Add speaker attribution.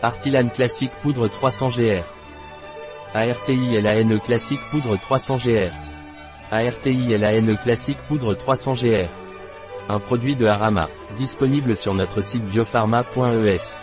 Speaker 1: Artilan classique poudre 300 GR. ARTILANE classique poudre 300 GR. ARTILANE classique poudre 300 GR. Un produit de Arama, disponible sur notre site biopharma.es.